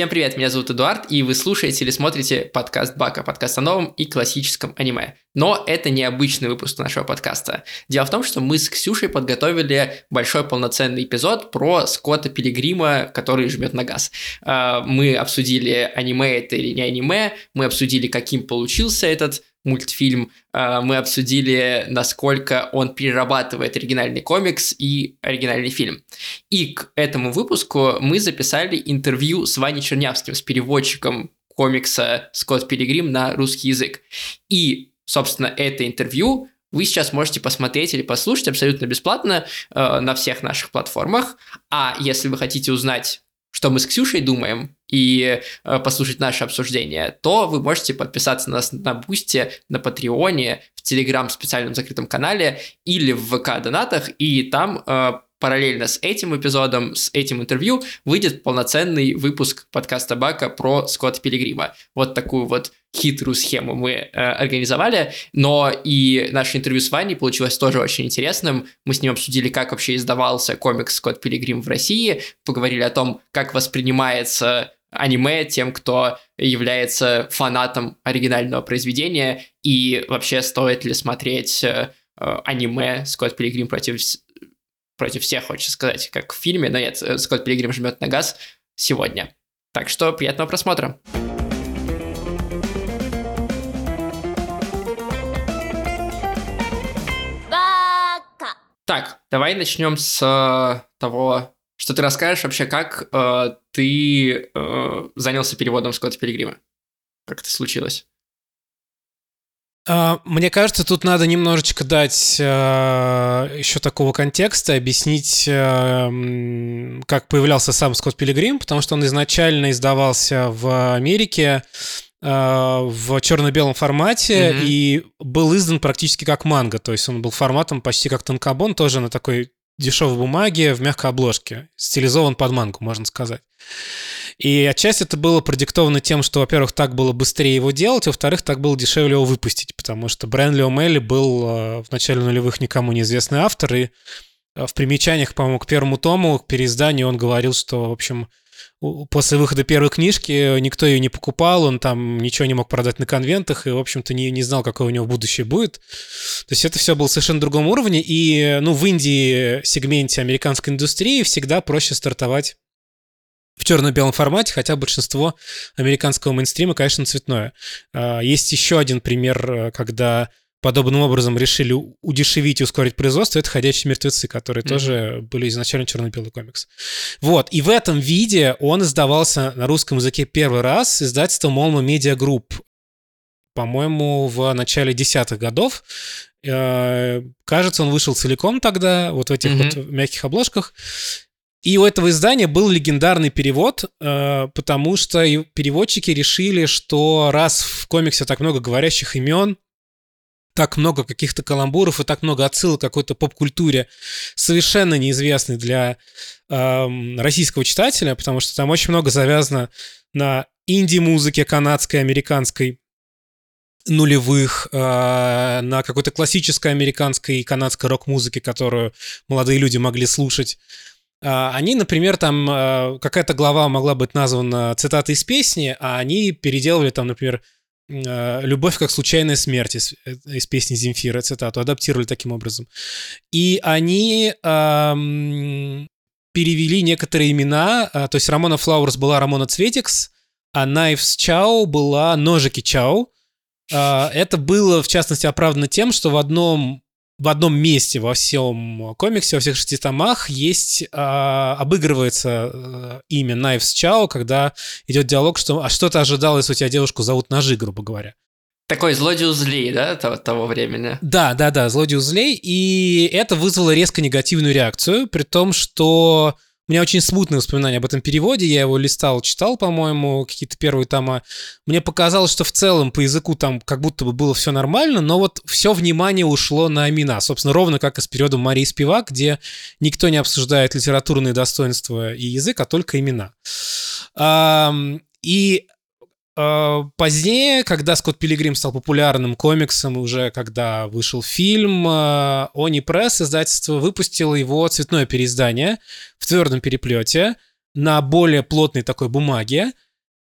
Всем привет, меня зовут Эдуард, и вы слушаете или смотрите подкаст Бака, подкаст о новом и классическом аниме. Но это не обычный выпуск нашего подкаста. Дело в том, что мы с Ксюшей подготовили большой полноценный эпизод про Скотта Пилигрима, который жмет на газ. А, мы обсудили, аниме это или не аниме, мы обсудили, каким получился этот мультфильм, а, мы обсудили, насколько он перерабатывает оригинальный комикс и оригинальный фильм. И к этому выпуску мы записали интервью с Ваней Чернявским, с переводчиком комикса «Скотт Пилигрим» на русский язык. И собственно, это интервью вы сейчас можете посмотреть или послушать абсолютно бесплатно э, на всех наших платформах. А если вы хотите узнать, что мы с Ксюшей думаем, и э, послушать наше обсуждение, то вы можете подписаться на нас на Бусте, на Патреоне, в Телеграм специальном закрытом канале или в ВК-донатах, и там э, параллельно с этим эпизодом, с этим интервью, выйдет полноценный выпуск подкаста Бака про Скотта Пилигрима. Вот такую вот хитрую схему мы э, организовали, но и наше интервью с Ваней получилось тоже очень интересным. Мы с ним обсудили, как вообще издавался комикс «Скотт Пилигрим» в России, поговорили о том, как воспринимается аниме тем, кто является фанатом оригинального произведения, и вообще стоит ли смотреть э, аниме «Скотт Пилигрим против против всех, хочется сказать, как в фильме, но нет, э, Скотт Пилигрим жмет на газ сегодня. Так что приятного просмотра. Так, давай начнем с э, того, что ты расскажешь вообще, как э, ты э, занялся переводом Скотта Пилигрима. Как это случилось? А, мне кажется, тут надо немножечко дать э, еще такого контекста, объяснить, э, как появлялся сам Скотт Пилигрим, потому что он изначально издавался в Америке э, в черно-белом формате mm-hmm. и был издан практически как манга, то есть он был форматом почти как танкобон, тоже на такой дешевой бумаге в мягкой обложке, стилизован под мангу, можно сказать. И отчасти это было продиктовано тем, что, во-первых, так было быстрее его делать, а во-вторых, так было дешевле его выпустить, потому что Брэнли О'Мелли был э, в начале нулевых никому неизвестный автор, и э, в примечаниях, по-моему, к первому тому, к переизданию он говорил, что, в общем, после выхода первой книжки никто ее не покупал, он там ничего не мог продать на конвентах и, в общем-то, не, не знал, какое у него будущее будет. То есть это все было совершенно другом уровне, и, ну, в Индии сегменте американской индустрии всегда проще стартовать в черно-белом формате, хотя большинство американского мейнстрима, конечно, цветное. А, есть еще один пример, э, когда подобным образом решили удешевить и ускорить производство, это «Ходячие мертвецы», которые mm-hmm. тоже были изначально черно-белый комикс. Вот, и в этом виде он издавался на русском языке первый раз издательством Молма Media Group, по-моему, в начале десятых годов. Э, кажется, он вышел целиком тогда, вот в этих mm-hmm. вот мягких обложках. И у этого издания был легендарный перевод, э, потому что переводчики решили, что раз в комиксе так много говорящих имен, так много каких-то каламбуров и так много отсылок какой-то поп-культуре, совершенно неизвестной для э, российского читателя, потому что там очень много завязано на инди-музыке канадской, американской, нулевых, э, на какой-то классической американской и канадской рок-музыке, которую молодые люди могли слушать. А, они, например, там э, какая-то глава могла быть названа цитатой из песни, а они переделывали там, например, э, «Любовь как случайная смерть» из, э, из песни Земфира, цитату, адаптировали таким образом. И они эм, перевели некоторые имена, то есть Рамона Флауэрс была Рамона Цветикс, а Найвс Чау была Ножики Чау. Это было, в частности, оправдано тем, что в одном в одном месте во всем комиксе, во всех шести томах есть, а, обыгрывается а, имя Найвс Чао, когда идет диалог, что а что ты ожидал, если у тебя девушку зовут Ножи, грубо говоря. Такой злодей злей, да, того, того времени? Да, да, да, злодей злей, и это вызвало резко негативную реакцию, при том, что у меня очень смутные воспоминания об этом переводе. Я его листал, читал, по-моему, какие-то первые тома. Мне показалось, что в целом по языку там как будто бы было все нормально, но вот все внимание ушло на имена. Собственно, ровно как и с периодом Марии Спивак, где никто не обсуждает литературные достоинства и язык, а только имена. И позднее, когда Скотт Пилигрим стал популярным комиксом, уже когда вышел фильм, э, Они Пресс, издательство, выпустило его цветное переиздание в твердом переплете на более плотной такой бумаге.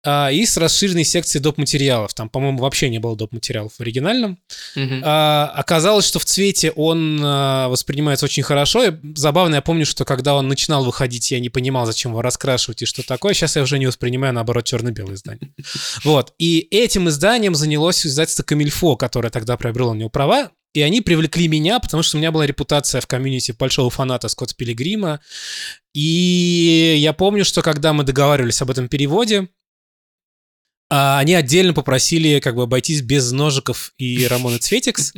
А, и с расширенной секцией доп. материалов. Там, по-моему, вообще не было доп. материалов в оригинальном. Мгм. А, оказалось, что в цвете он а, воспринимается очень хорошо. И забавно, я помню, что когда он начинал выходить, я не понимал, зачем его раскрашивать и что такое. Сейчас я уже не воспринимаю, наоборот, черно-белое издание. Вот. И этим изданием занялось издательство Камильфо, которое тогда приобрело у него права. И они привлекли меня, потому что у меня была репутация в комьюнити большого фаната Скотта Пилигрима. И я помню, что когда мы договаривались об этом переводе, а, они отдельно попросили как бы обойтись без ножиков и Рамона Цветикс.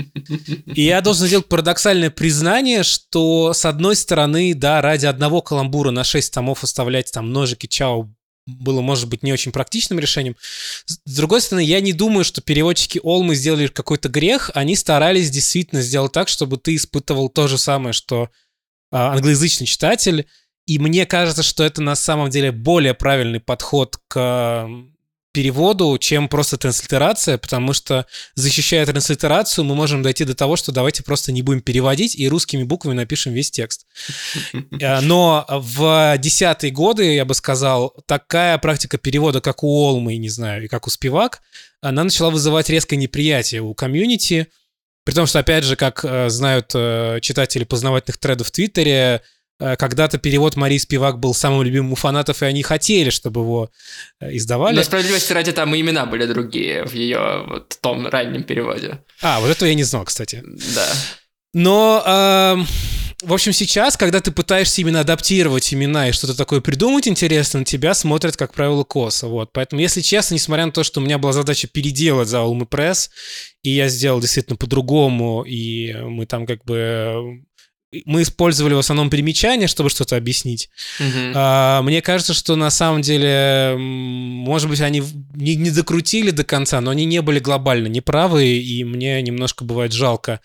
И я должен сделать парадоксальное признание, что с одной стороны, да, ради одного каламбура на 6 томов оставлять там ножики Чао было, может быть, не очень практичным решением. С другой стороны, я не думаю, что переводчики Олмы сделали какой-то грех. Они старались действительно сделать так, чтобы ты испытывал то же самое, что а, англоязычный читатель. И мне кажется, что это на самом деле более правильный подход к переводу, чем просто транслитерация, потому что, защищая транслитерацию, мы можем дойти до того, что давайте просто не будем переводить и русскими буквами напишем весь текст. Э, Но в десятые годы, я бы сказал, такая практика перевода, как у Олмы, не знаю, и как у Спивак, она начала вызывать резкое неприятие у комьюнити, при том, что, опять же, как э, знают э, читатели познавательных тредов в Твиттере, когда-то перевод Марии Спивак был самым любимым у фанатов, и они хотели, чтобы его э, издавали. Но справедливости ради там и имена были другие в ее вот том раннем переводе. А, вот этого я не знал, кстати. Да. Но, эм, в общем, сейчас, когда ты пытаешься именно адаптировать имена и что-то такое придумать интересно, на тебя смотрят, как правило, косо. Вот. Поэтому, если честно, несмотря на то, что у меня была задача переделать за Улмы Пресс, и я сделал действительно по-другому, и мы там как бы... Мы использовали в основном примечания, чтобы что-то объяснить. Мгм. А, Мне кажется, что на самом деле, может быть, они не, не докрутили до конца, но они не были глобально неправы, и мне немножко бывает жалко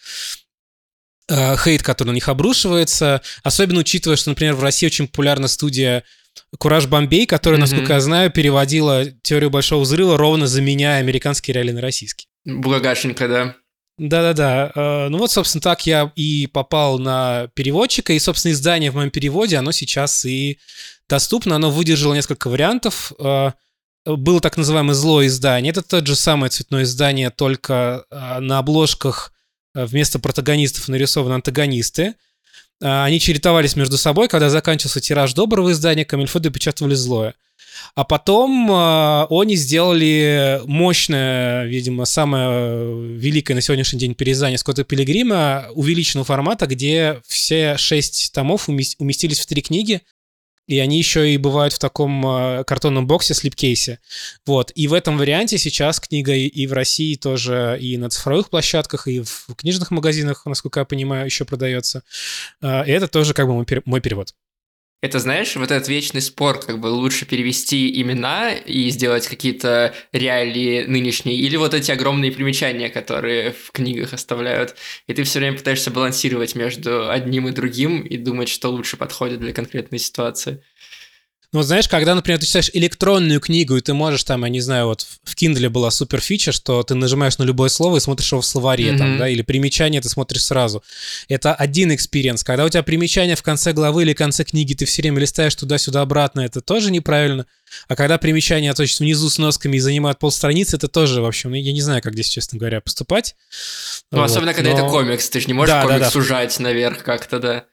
э, хейт, который на них обрушивается, особенно учитывая, что, например, в России очень популярна студия Кураж Бомбей, которая, Мгм. насколько я знаю, переводила теорию большого взрыва, ровно заменяя американские реалии на российский. Бугагашенька, да. Да-да-да. Э, Ну вот, собственно, так я и попал на переводчика, и, собственно, издание в моем переводе, оно сейчас и доступно, оно выдержало несколько вариантов. Э, Было так называемое злое издание. Это тот же самое цветное издание, только э, на обложках вместо протагонистов нарисованы антагонисты. Э, Они чередовались между собой, когда заканчивался тираж доброго издания, Камильфо допечатывали злое. А потом э, они сделали мощное, видимо, самое великое на сегодняшний день переиздание Скотта Пилигрима увеличенного формата, где все шесть томов умес- уместились в три книги, и они еще и бывают в таком э, картонном боксе слипкейсе. Вот. И в этом варианте сейчас книга и- в России тоже, и на цифровых площадках, и в книжных магазинах, насколько я понимаю, еще продается. Э, И это тоже как бы мой перевод. Это, знаешь, вот этот вечный спор, как бы лучше перевести имена и сделать какие-то реалии нынешние, или вот эти огромные примечания, которые в книгах оставляют. И ты все время пытаешься балансировать между одним и другим и думать, что лучше подходит для конкретной ситуации. Ну, вот знаешь, когда, например, ты читаешь электронную книгу, и ты можешь там, я не знаю, вот в Kindle была супер фича, что ты нажимаешь на любое слово и смотришь его в словаре, там, Мгм. да, или примечание ты смотришь сразу. Это один экспириенс. Когда у тебя примечание в конце главы или конце книги, ты все время листаешь туда-сюда обратно, это тоже неправильно. А когда примечания точно внизу сносками и занимают полстраницы, это тоже, в общем, я не знаю, как здесь, честно говоря, поступать. Ну, Вот, особенно, когда но- это комикс, ты же не можешь Да, да, комикс да. сужать наверх как-то, да.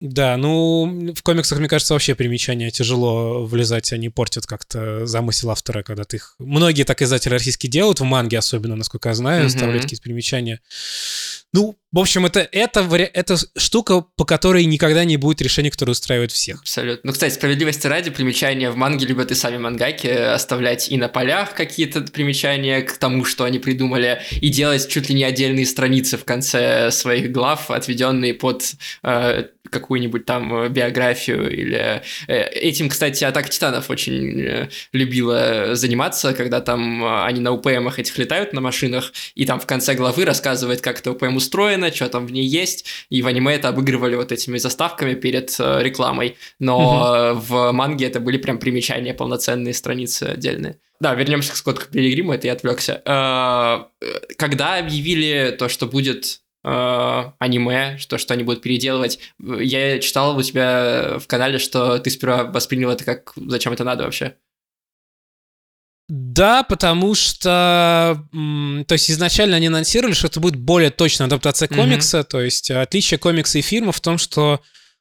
Да, ну, в комиксах, мне кажется, вообще примечания тяжело влезать, они портят как-то замысел автора, когда ты их... Многие так издатели российские делают, в манге особенно, насколько я знаю, оставляют какие-то примечания. Ну, в общем, это, это, это штука, по которой никогда не будет решения, которое устраивает всех. Абсолютно. Ну, кстати, справедливости ради, примечания в манге любят и сами мангаки оставлять и на полях какие-то примечания к тому, что они придумали, и делать чуть ли не отдельные страницы в конце своих глав, отведенные под э, какую-нибудь там э, биографию или... э, Этим, кстати, Атака Титанов очень э, любила заниматься, когда там они на УПМах этих летают на машинах, и там в конце главы рассказывает, как это УПМ устроено, что там в ней есть, и в аниме это обыгрывали вот этими заставками перед рекламой, но э, в манге это были прям примечания, полноценные страницы отдельные. Да, вернемся к Скотту Пилигриму, это я отвлекся. Когда объявили то, что будет э, аниме, что, что они будут переделывать, э, я читал у тебя в канале, что ты сперва воспринял это как «зачем это надо вообще?» Да, потому что, то есть изначально они анонсировали, что это будет более точная адаптация комикса, mm-hmm. то есть отличие комикса и фильма в том, что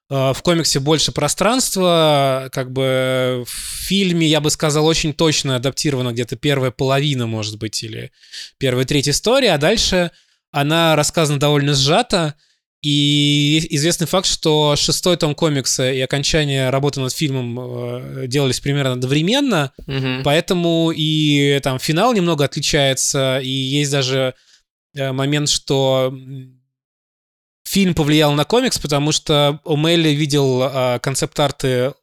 э, в комиксе больше пространства, как бы в фильме, я бы сказал, очень точно адаптирована где-то первая половина, может быть, или первая треть истории, а дальше она рассказана довольно сжато, и известный факт, что шестой том комикса и окончание работы над фильмом э, делались примерно одновременно, угу. поэтому и там финал немного отличается, и есть даже э, момент, что фильм повлиял на комикс, потому что О'Мелли видел э, концепт-арты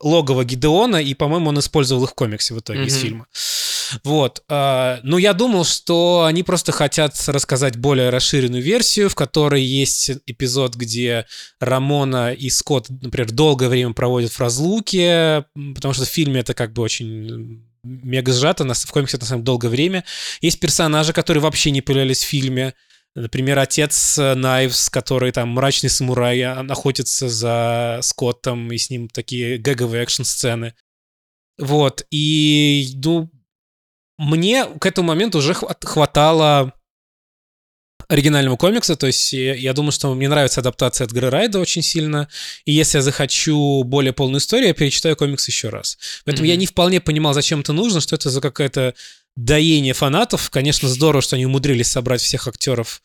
логова Гидеона, и, по-моему, он использовал их в комиксе в итоге mm-hmm. из фильма. Вот. А, ну, я думал, что они просто хотят рассказать более расширенную версию, в которой есть эпизод, где Рамона и Скотт, например, долгое время проводят в разлуке, потому что в фильме это как бы очень мега сжато, в комиксе это на самом долгое время. Есть персонажи, которые вообще не появлялись в фильме. Например, отец Найвс, который там мрачный самурай, а, охотится за Скоттом, и с ним такие гэговые экшн-сцены. Вот, и, ну, мне к этому моменту уже хватало оригинального комикса, то есть я думаю, что мне нравится адаптация от Райда очень сильно, и если я захочу более полную историю, я перечитаю комикс еще раз. Поэтому mm-hmm. я не вполне понимал, зачем это нужно, что это за какая-то доение фанатов. Конечно, здорово, что они умудрились собрать всех актеров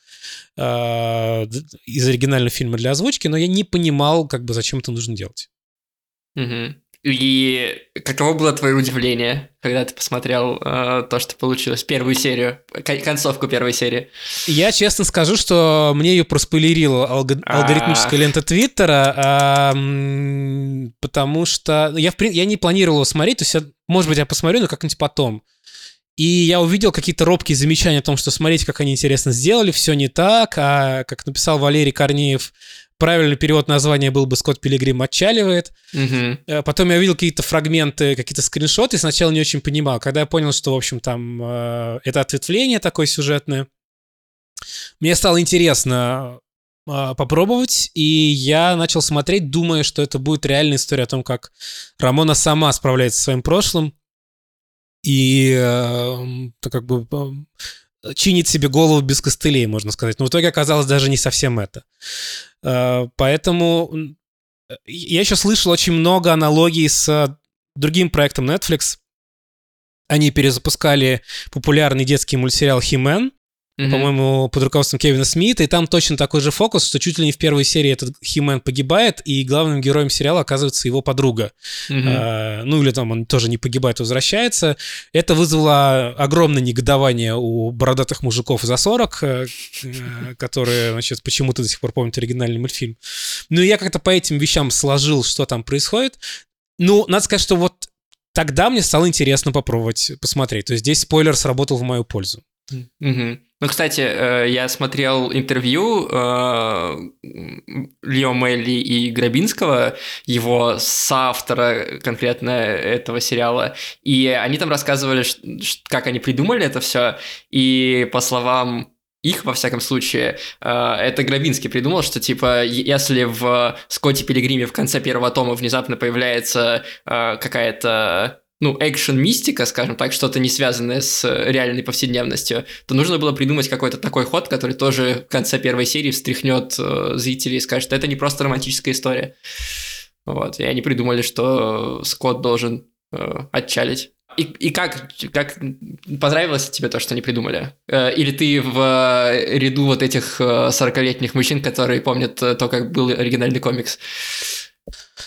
э, из оригинального фильма для озвучки, но я не понимал, как бы, зачем это нужно делать. Угу. И каково было твое удивление, когда ты посмотрел э, то, что получилось, первую серию, концовку первой серии? Я честно скажу, что мне ее проспойлерила а. алгоритмическая лента Твиттера, потому что я, в, я не планировал его смотреть, то есть, я, может быть, я посмотрю, но как-нибудь потом. И я увидел какие-то робкие замечания о том, что смотрите, как они интересно сделали, все не так, а как написал Валерий Корнеев, правильный перевод названия был бы «Скотт Пилигрим отчаливает». Угу. Потом я видел какие-то фрагменты, какие-то скриншоты, сначала не очень понимал. Когда я понял, что, в общем, там э, это ответвление такое сюжетное, мне стало интересно э, попробовать, и я начал смотреть, думая, что это будет реальная история о том, как Рамона сама справляется со своим прошлым, и э, как бы чинит себе голову без костылей, можно сказать. Но в итоге оказалось даже не совсем это. Э, поэтому я еще слышал очень много аналогий с другим проектом Netflix. Они перезапускали популярный детский мультсериал «Химен», mm-hmm. по-моему, под руководством Кевина Смита, и там точно такой же фокус, что чуть ли не в первой серии этот Химен погибает, и главным героем сериала оказывается его подруга. Mm-hmm. А, ну или там он тоже не погибает, возвращается. Это вызвало огромное негодование у бородатых мужиков за 40, э, э, которые, значит, почему-то до сих пор помнят оригинальный мультфильм. Ну я как-то по этим вещам сложил, что там происходит. Ну, надо сказать, что вот тогда мне стало интересно попробовать посмотреть. То есть здесь спойлер сработал в мою пользу. Угу. Ну, кстати, э, я смотрел интервью э, Лео Мелли и Грабинского, его соавтора конкретно этого сериала, и они там рассказывали, как они придумали это все, и по словам их, во всяком случае, э, это Грабинский придумал, что, типа, если в Скотте Пилигриме в конце первого тома внезапно появляется какая-то ну, экшен-мистика, скажем так, что-то не связанное с реальной повседневностью, то нужно было придумать какой-то такой ход, который тоже в конце первой серии встряхнет э, зрителей и скажет, это не просто романтическая история. Вот, и они придумали, что Скотт должен э, отчалить. И, и как, как понравилось тебе то, что они придумали? Э, или ты в э, ряду вот этих 40-летних э, мужчин, которые помнят то, как был оригинальный комикс?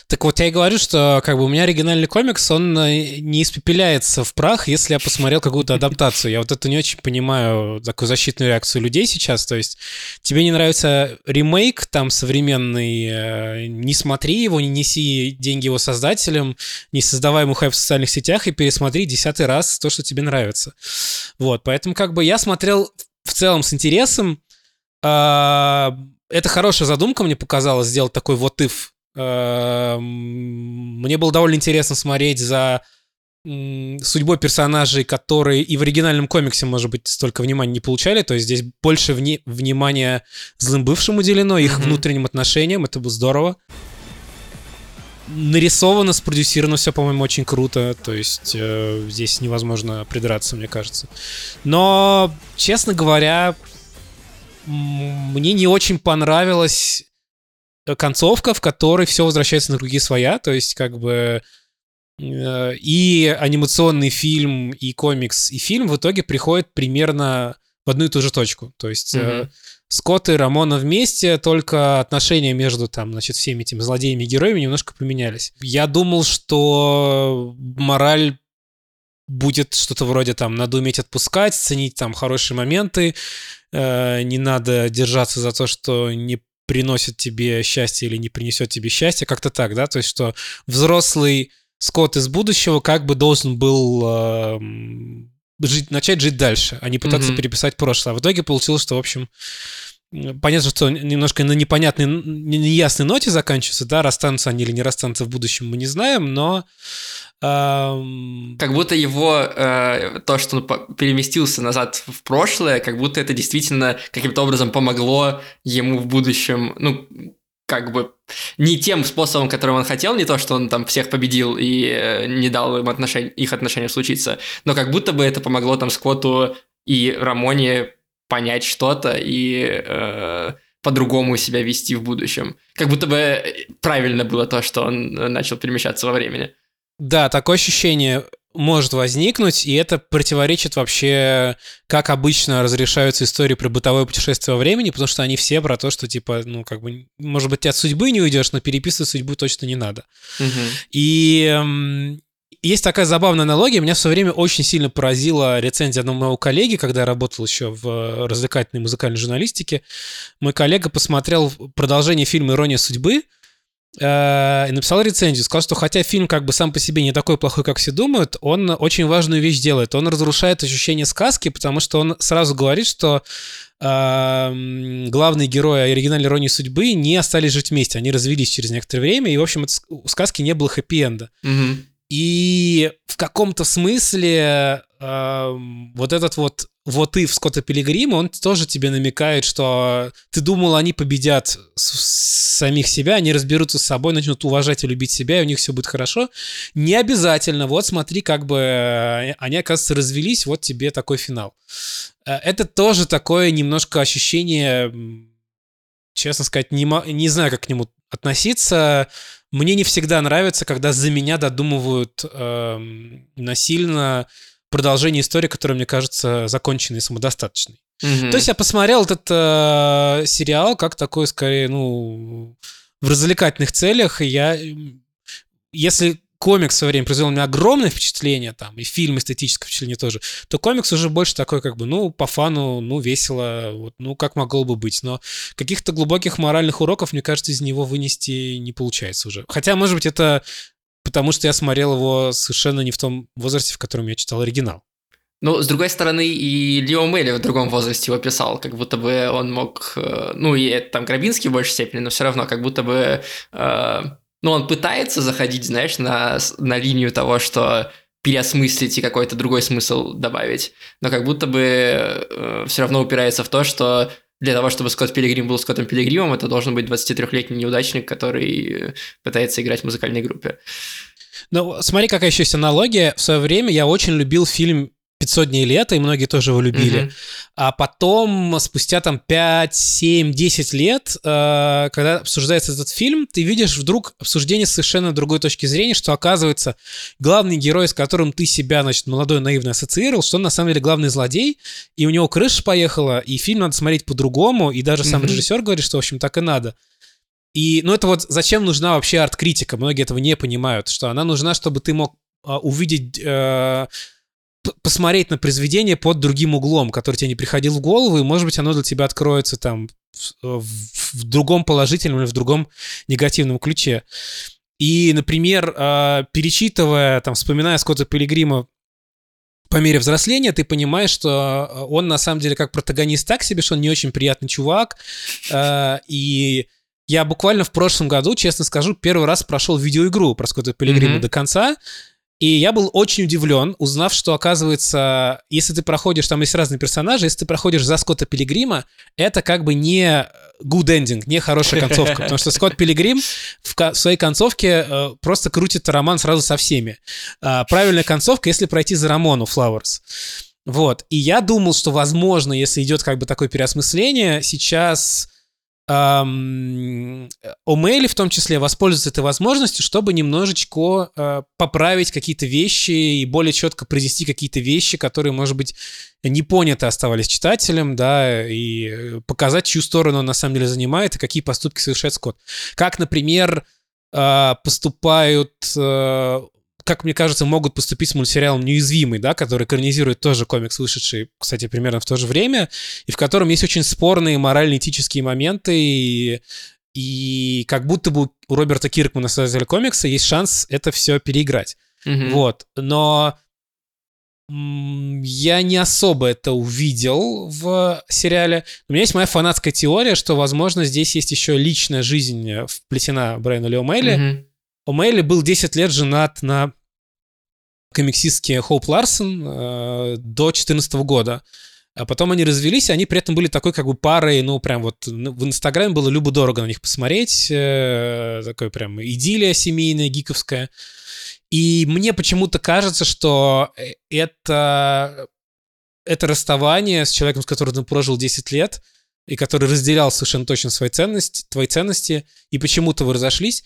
Так вот, я и говорю, что как бы у меня оригинальный комикс, он э, не испепеляется в прах, если я посмотрел какую-то адаптацию. Я вот это не очень понимаю, такую защитную реакцию людей сейчас. То есть тебе не нравится ремейк там современный, э, не смотри его, не неси деньги его создателям, не создавай ему хайп в социальных сетях и пересмотри десятый раз то, что тебе нравится. Вот, поэтому как бы я смотрел в целом с интересом. А, это хорошая задумка, мне показалось, сделать такой вот if мне было довольно интересно смотреть за судьбой персонажей, которые и в оригинальном комиксе, может быть, столько внимания не получали. То есть здесь больше вни- внимания злым бывшим уделено, их mm-hmm. внутренним отношениям. Это было здорово. нарисовано, спродюсировано все, по-моему, очень круто. То есть э, здесь невозможно придраться, мне кажется. Но, честно говоря, мне не очень понравилась концовка, в которой все возвращается на круги своя. То есть, как бы э, и анимационный фильм, и комикс, и фильм в итоге приходят примерно в одну и ту же точку. То есть mm-hmm. Скотт и Рамона вместе, только отношения между там, значит, всеми этими злодеями и героями немножко поменялись. Я думал, что мораль будет что-то вроде там надо уметь отпускать, ценить там хорошие моменты, э, не надо держаться за то, что не приносит тебе счастье или не принесет тебе счастье, как-то так, да, то есть что взрослый Скотт из будущего как бы должен был э, жить, начать жить дальше, а не пытаться mm-hmm. переписать прошлое. А в итоге получилось, что, в общем, понятно, что немножко на непонятной, неясной ноте заканчивается, да, расстанутся они или не расстанутся в будущем, мы не знаем, но... Эм... Как будто его, э, то, что он переместился назад в прошлое, как будто это действительно каким-то образом помогло ему в будущем, ну, как бы не тем способом, которым он хотел, не то, что он там всех победил и э, не дал им отношения, их отношениям случиться, но как будто бы это помогло там Скотту и Рамоне понять что-то и э, по-другому себя вести в будущем. Как будто бы правильно было то, что он начал перемещаться во времени. Да, такое ощущение может возникнуть, и это противоречит вообще, как обычно разрешаются истории про бытовое путешествие во времени, потому что они все про то, что, типа, ну, как бы, может быть, ты от судьбы не уйдешь, но переписывать судьбу точно не надо. Угу. И эм, есть такая забавная аналогия. Меня в свое время очень сильно поразила рецензия одного моего коллеги, когда я работал еще в развлекательной музыкальной журналистике. Мой коллега посмотрел продолжение фильма «Ирония судьбы», Э, и написал рецензию, сказал, что хотя фильм как бы сам по себе не такой плохой, как все думают, он очень важную вещь делает. Он разрушает ощущение сказки, потому что он сразу говорит, что э, главные герои оригинальной иронии судьбы не остались жить вместе, они развелись через некоторое время, и, в общем, у сказки не было хэппи-энда. Угу. И в каком-то смысле э, вот этот вот вот и в Скотта Пилигрима, он тоже тебе намекает, что ты думал, они победят самих себя, они разберутся с собой, начнут уважать и любить себя, и у них все будет хорошо. Не обязательно. Вот смотри, как бы э, они, оказывается, развелись, вот тебе такой финал. Э, это тоже такое немножко ощущение, честно сказать, не, не знаю, как к нему относиться. Мне не всегда нравится, когда за меня додумывают э, насильно продолжение истории, которая, мне кажется, законченной и самодостаточной. Mm-hmm. То есть я посмотрел этот э, сериал как такой, скорее, ну, в развлекательных целях. И я, если комикс в свое время произвел на меня огромное впечатление, там, и фильм эстетическое впечатление тоже, то комикс уже больше такой, как бы, ну, по фану, ну, весело, вот, ну, как могло бы быть. Но каких-то глубоких моральных уроков, мне кажется, из него вынести не получается уже. Хотя, может быть, это потому что я смотрел его совершенно не в том возрасте, в котором я читал оригинал. Ну, с другой стороны, и Лео Мелли в другом возрасте его писал, как будто бы он мог, э, ну, и это там Грабинский в большей степени, но все равно, как будто бы, э, ну, он пытается заходить, знаешь, на, на линию того, что переосмыслить и какой-то другой смысл добавить, но как будто бы э, все равно упирается в то, что для того, чтобы Скотт Пилигрим был Скоттом Пилигримом, это должен быть 23-летний неудачник, который пытается играть в музыкальной группе. Ну, смотри, какая еще есть аналогия. В свое время я очень любил фильм 500 дней лета, и многие тоже его любили. Mm-hmm. А потом, спустя там 5, 7, 10 лет, э, когда обсуждается этот фильм, ты видишь вдруг обсуждение с совершенно другой точки зрения, что оказывается главный герой, с которым ты себя, значит, молодой наивно ассоциировал, что он на самом деле главный злодей, и у него крыша поехала, и фильм надо смотреть по-другому, и даже сам режиссер говорит, что, в общем, так и надо. И, ну, это вот зачем нужна вообще арт-критика? Многие этого не понимают, что она нужна, чтобы ты мог а, увидеть... Э, посмотреть на произведение под другим углом, который тебе не приходил в голову, и, может быть, оно для тебя откроется там в, в другом положительном или в другом негативном ключе. И, например, а, перечитывая, там, вспоминая Скотта Пилигрима по мере взросления, ты понимаешь, что а, он на самом деле как протагонист так себе, что он не очень приятный чувак. А, и я буквально в прошлом году, честно скажу, первый раз прошел видеоигру про Скотта Пилигрима mm-hmm. до конца. И я был очень удивлен, узнав, что, оказывается, если ты проходишь, там есть разные персонажи, если ты проходишь за Скотта Пилигрима, это как бы не good ending, не хорошая концовка, потому что Скотт Пилигрим в, своей концовке э, просто крутит роман сразу со всеми. А, правильная концовка, если пройти за Рамону Flowers. Вот. И я думал, что, возможно, если идет как бы такое переосмысление, сейчас Омейли в том числе воспользуется этой возможностью, чтобы немножечко э, поправить какие-то вещи и более четко произвести какие-то вещи, которые, может быть, не поняты оставались читателем, да, и показать, чью сторону он на самом деле занимает и какие поступки совершает Скотт. Как, например, э, поступают э, как мне кажется, могут поступить с мультсериалом «Неуязвимый», да, который экранизирует тоже комикс, вышедший, кстати, примерно в то же время, и в котором есть очень спорные морально-этические моменты, и, и как будто бы у Роберта Киркмана, создателя комикса, есть шанс это все переиграть. Mm-hmm. Вот. Но я не особо это увидел в сериале. У меня есть моя фанатская теория, что, возможно, здесь есть еще личная жизнь вплетена Брайана Ли О'Мейли. Mm-hmm. О'Мейли был 10 лет женат на комиксистке Хоуп Ларсон э, до 2014 года. А потом они развелись, они при этом были такой как бы парой, ну, прям вот ну, в Инстаграме было любо-дорого на них посмотреть, э, такой прям идиллия семейная, гиковская. И мне почему-то кажется, что э, это, это расставание с человеком, с которым ты прожил 10 лет, и который разделял совершенно точно свои ценности, твои ценности, и почему-то вы разошлись,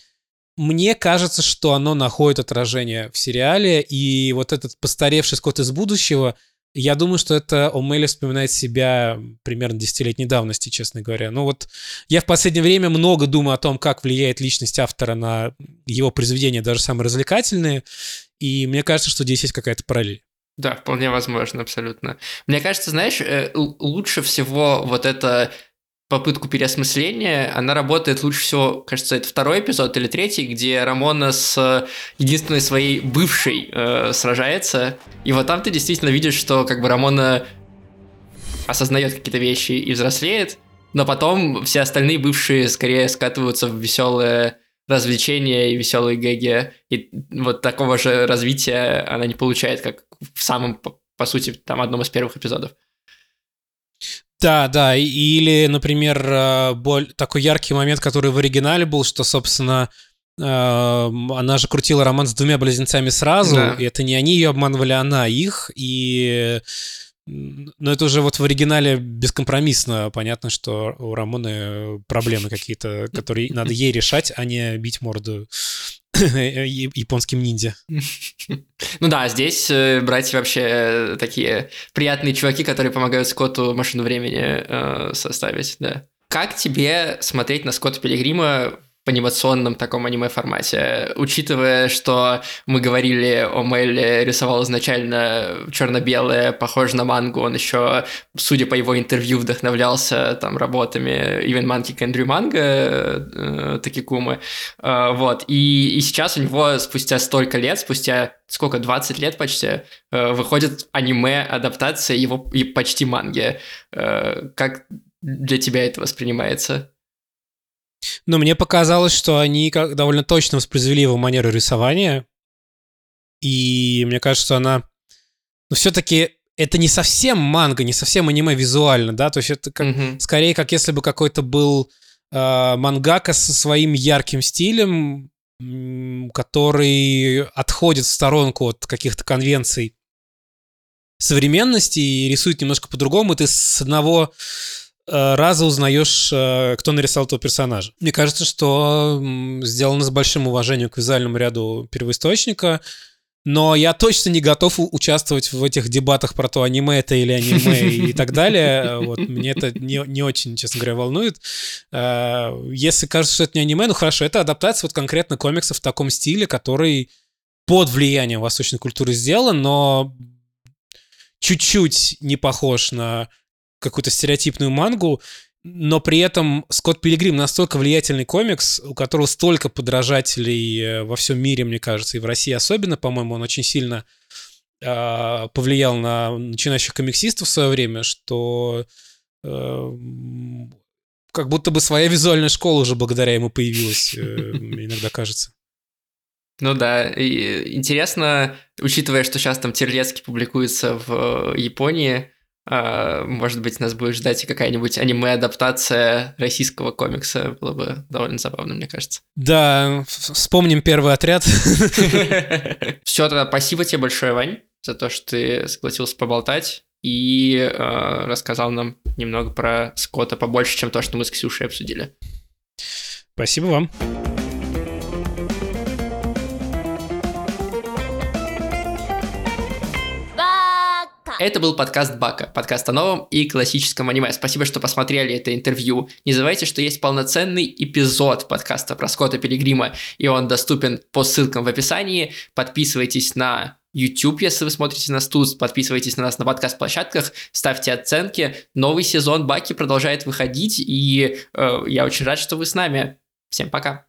мне кажется, что оно находит отражение в сериале, и вот этот постаревший Скотт из будущего, я думаю, что это О'Мелли вспоминает себя примерно десятилетней давности, честно говоря. Ну вот я в последнее время много думаю о том, как влияет личность автора на его произведения, даже самые развлекательные, и мне кажется, что здесь есть какая-то параллель. Да, вполне возможно, абсолютно. Мне кажется, знаешь, э, лучше всего вот это попытку переосмысления, она работает лучше всего, кажется, это второй эпизод или третий, где Рамона с единственной своей бывшей э, сражается. И вот там ты действительно видишь, что как бы Рамона осознает какие-то вещи и взрослеет, но потом все остальные бывшие скорее скатываются в веселое развлечение и веселые гэги. И вот такого же развития она не получает, как в самом, по сути, там одном из первых эпизодов. Да, да, или, например, э, боль, такой яркий момент, который в оригинале был, что, собственно, э, она же крутила роман с двумя близнецами сразу, да. и это не они ее обманывали, а она их, и но это уже вот в оригинале бескомпромиссно понятно, что у Рамоны проблемы какие-то, которые надо ей решать, а не бить морду японским ниндзя. Ну да, здесь э, братья вообще э, такие приятные чуваки, которые помогают Скотту машину времени э, составить, да. Как тебе смотреть на Скотта Пилигрима в анимационном таком аниме-формате. Учитывая, что мы говорили, о Мэлле рисовал изначально черно-белое, похоже на мангу, он еще, судя по его интервью, вдохновлялся там работами Ивен Манки Эндрю Манга Такикумы. Э, вот. И, и сейчас у него спустя столько лет, спустя сколько, 20 лет почти, э, выходит аниме-адаптация его и почти манги. Э, как для тебя это воспринимается? Но мне показалось, что они как довольно точно воспроизвели его манеру рисования. И мне кажется, что она... Ну, все-таки это не совсем манга, не совсем аниме визуально, да? То есть это как, mm-hmm. скорее как если бы какой-то был э, мангака со своим ярким стилем, который отходит в сторонку от каких-то конвенций современности и рисует немножко по-другому. Ты с одного раза узнаешь, э, кто нарисовал этого персонажа. Мне кажется, что сделано с большим уважением к визуальному ряду первоисточника, но я точно не готов участвовать в этих дебатах про то, аниме это или аниме и так далее. Вот, мне это не, не очень, честно говоря, волнует. Э, если кажется, что это не аниме, ну хорошо, это адаптация вот конкретно комиксов в таком стиле, который под влиянием восточной культуры сделан, но чуть-чуть не похож на какую-то стереотипную мангу, но при этом Скотт Пилигрим настолько влиятельный комикс, у которого столько подражателей э, во всем мире, мне кажется, и в России особенно, по-моему, он очень сильно э, повлиял на начинающих комиксистов в свое время, что э, как будто бы своя визуальная школа уже благодаря ему появилась, э, иногда кажется. Ну да, и интересно, учитывая, что сейчас там Терлецкий публикуется в Японии, а, может быть, нас будет ждать какая-нибудь аниме-адаптация российского комикса. Было бы довольно забавно, мне кажется. Да, вспомним первый отряд. Все, тогда спасибо тебе большое, Вань, за то, что ты согласился поболтать и э, рассказал нам немного про Скотта побольше, чем то, что мы с Ксюшей обсудили. Спасибо вам. Это был подкаст Бака, подкаст о новом и классическом аниме. Спасибо, что посмотрели это интервью. Не забывайте, что есть полноценный эпизод подкаста про Скотта Пилигрима, и он доступен по ссылкам в описании. Подписывайтесь на YouTube, если вы смотрите нас тут, подписывайтесь на нас на подкаст-площадках, ставьте оценки. Новый сезон Баки продолжает выходить, и э, я очень рад, что вы с нами. Всем пока.